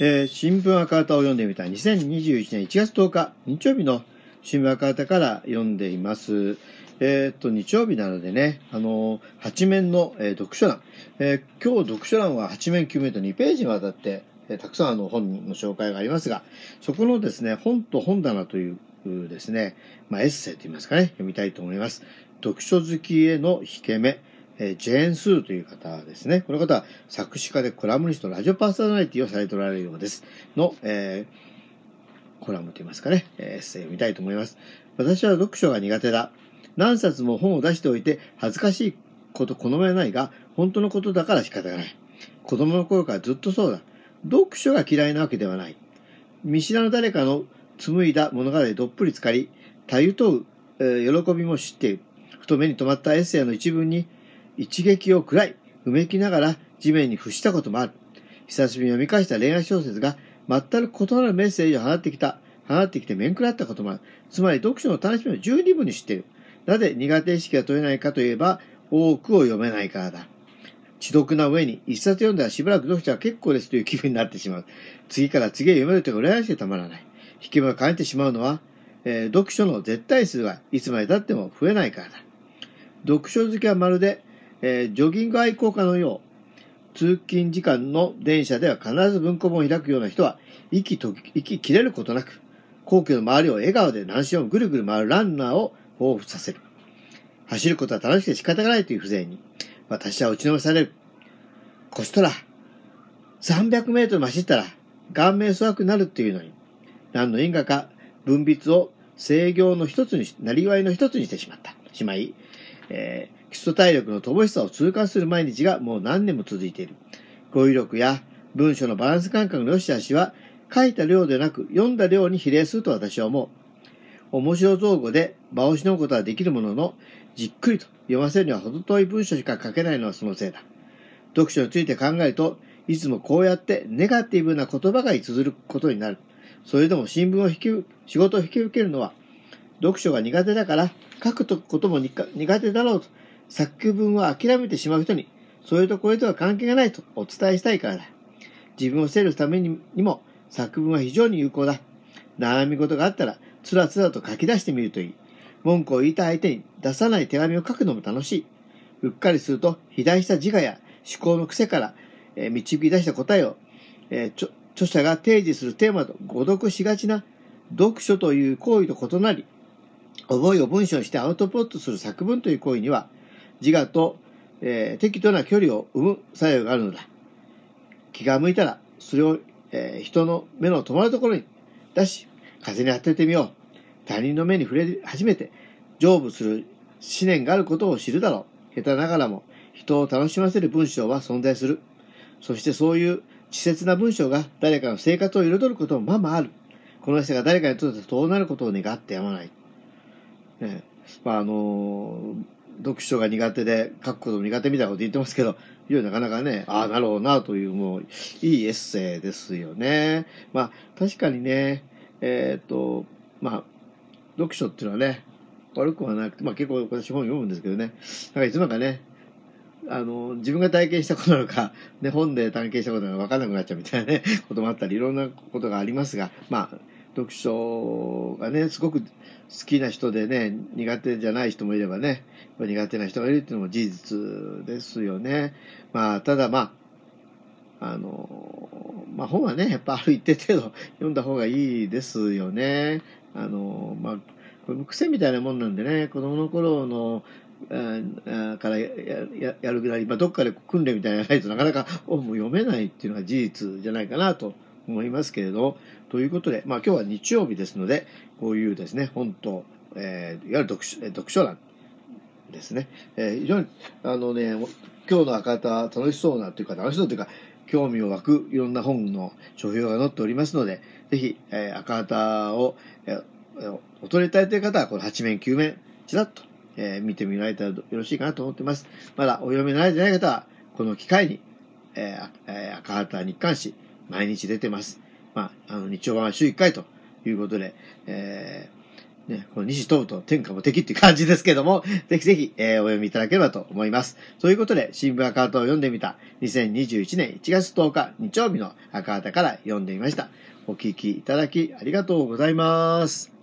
えー、新聞赤旗を読んでみた2021年1月10日日曜日の新聞赤旗から読んでいます。えっ、と、日曜日なのでね、あのー、八面の、えー、読書欄、えー、今日読書欄は八面9面と2ページにわたって、えー、たくさんあの本の紹介がありますが、そこのですね、本と本棚というですね、まあ、エッセイと言いますかね、読みたいと思います。読書好きへの引け目、えー、ジェーン・スーという方ですね。この方は作詞家でコラムニスト、ラジオパーソナリティをされておられるようです。の、えー、コラムと言いますかね、えー、エッセイを見たいと思います。私は読書が苦手だ。何冊も本を出しておいて恥ずかしいこと好めないが、本当のことだから仕方がない。子供の頃からずっとそうだ。読書が嫌いなわけではない。見知らぬ誰かの紡いだ物語でどっぷり浸かり、たゆとう、えー、喜びも知っている。ふと目に留まったエッセイの一文に一撃を食らい、うめきながら地面に伏したこともある。久しぶりに読み返した恋愛小説が全く異なるメッセージを放ってきた、放ってきて面食らったこともある。つまり読書の楽しみを十二分に知っている。なぜ苦手意識が取れないかといえば、多くを読めないからだ。知読な上に、一冊読んだらしばらく読書は結構ですという気分になってしまう。次から次へ読めるというか羨ましくてたまらない。引き場が変えてしまうのは、えー、読書の絶対数がいつまで経っても増えないからだ。読書好きはまるでえー、ジョギング愛好家のよう、通勤時間の電車では必ず文庫本を開くような人は、息と、息切れることなく、皇居の周りを笑顔で何周もぐるぐる回るランナーを彷彿させる。走ることは楽しくて仕方がないという風情に、私は打ちのめされる。こしたら、300メートル走ったら、顔面粗悪になるっていうのに、何の因果か分泌を制御の一つに、なりわいの一つにしてしまった。しまい、えー、基礎体力の乏しさを痛感する毎日がもう何年も続いている。語彙力や文章のバランス感覚の良し悪しは、書いた量でなく読んだ量に比例すると私は思う。面白造語で場をしのぐことはできるものの、じっくりと読ませるには程遠い文章しか書けないのはそのせいだ。読書について考えると、いつもこうやってネガティブな言葉が綴ることになる。それでも新聞を引き、仕事を引き受けるのは、読書が苦手だから書くことも苦手だろうと作文を諦めてしまう人に、それとこれとは関係がないとお伝えしたいからだ。自分を責るためにも作文は非常に有効だ。悩み事があったら、つらつらと書き出してみるといい。文句を言いた相手に出さない手紙を書くのも楽しい。うっかりすると、肥大した自我や思考の癖から、え、導き出した答えを、え、著者が提示するテーマと誤読しがちな読書という行為と異なり、思いを文章にしてアウトプットする作文という行為には、自我と、えー、適度な距離を生む作用があるのだ。気が向いたら、それを、えー、人の目の止まるところに出し、風に当ててみよう。他人の目に触れ始めて、成仏する思念があることを知るだろう。下手ながらも、人を楽しませる文章は存在する。そしてそういう稚拙な文章が誰かの生活を彩ることもままある。この人が誰かにとってそうなることを願ってやまない。ね、まああのー読書が苦手で書くことも苦手みたいなこと言ってますけど、いや、なかなかね、ああ、なるほどな、という、もう、いいエッセイですよね。まあ、確かにね、えっ、ー、と、まあ、読書っていうのはね、悪くはなくて、まあ結構私本読むんですけどね、なんかいつもかね、あの、自分が体験したことなのか、ね、本で体験したことなのか分かんなくなっちゃうみたいなね、こともあったり、いろんなことがありますが、まあ、読書がね、すごく好きな人でね、苦手じゃない人もいればね、苦手な人がいるっていうのも事実ですよね。まあ、ただまあ、あの、まあ本はね、やっぱある一定程度読んだ方がいいですよね。あの、まあ、これ癖みたいなもんなんでね、子供の頃の、からやるぐらい、まあ、どっかで訓練みたいなのがないとなかなか本も読めないっていうのが事実じゃないかなと思いますけれど、ということで、まあ今日は日曜日ですので、こういうですね、本と、えー、いわゆる読書読書欄ですね、えー、非常に、あのね、今日の赤旗楽しそうなというか、楽しそうというか、興味を湧くいろんな本の書評が載っておりますので、ぜひ、えー、赤旗を、えー、お取りたいている方は、この8面、9面、ちらっと、えー、見てみられたらよろしいかなと思っています。まだお読みになられてない方は、この機会に、えー、赤旗日刊誌、毎日出てます。まあ、あの、日曜版は週1回ということで、えー、ね、この西東と天下も敵っていう感じですけども、ぜひぜひ、えー、お読みいただければと思います。ということで、新聞赤旗を読んでみた2021年1月10日日曜日の赤旗から読んでみました。お聞きいただきありがとうございます。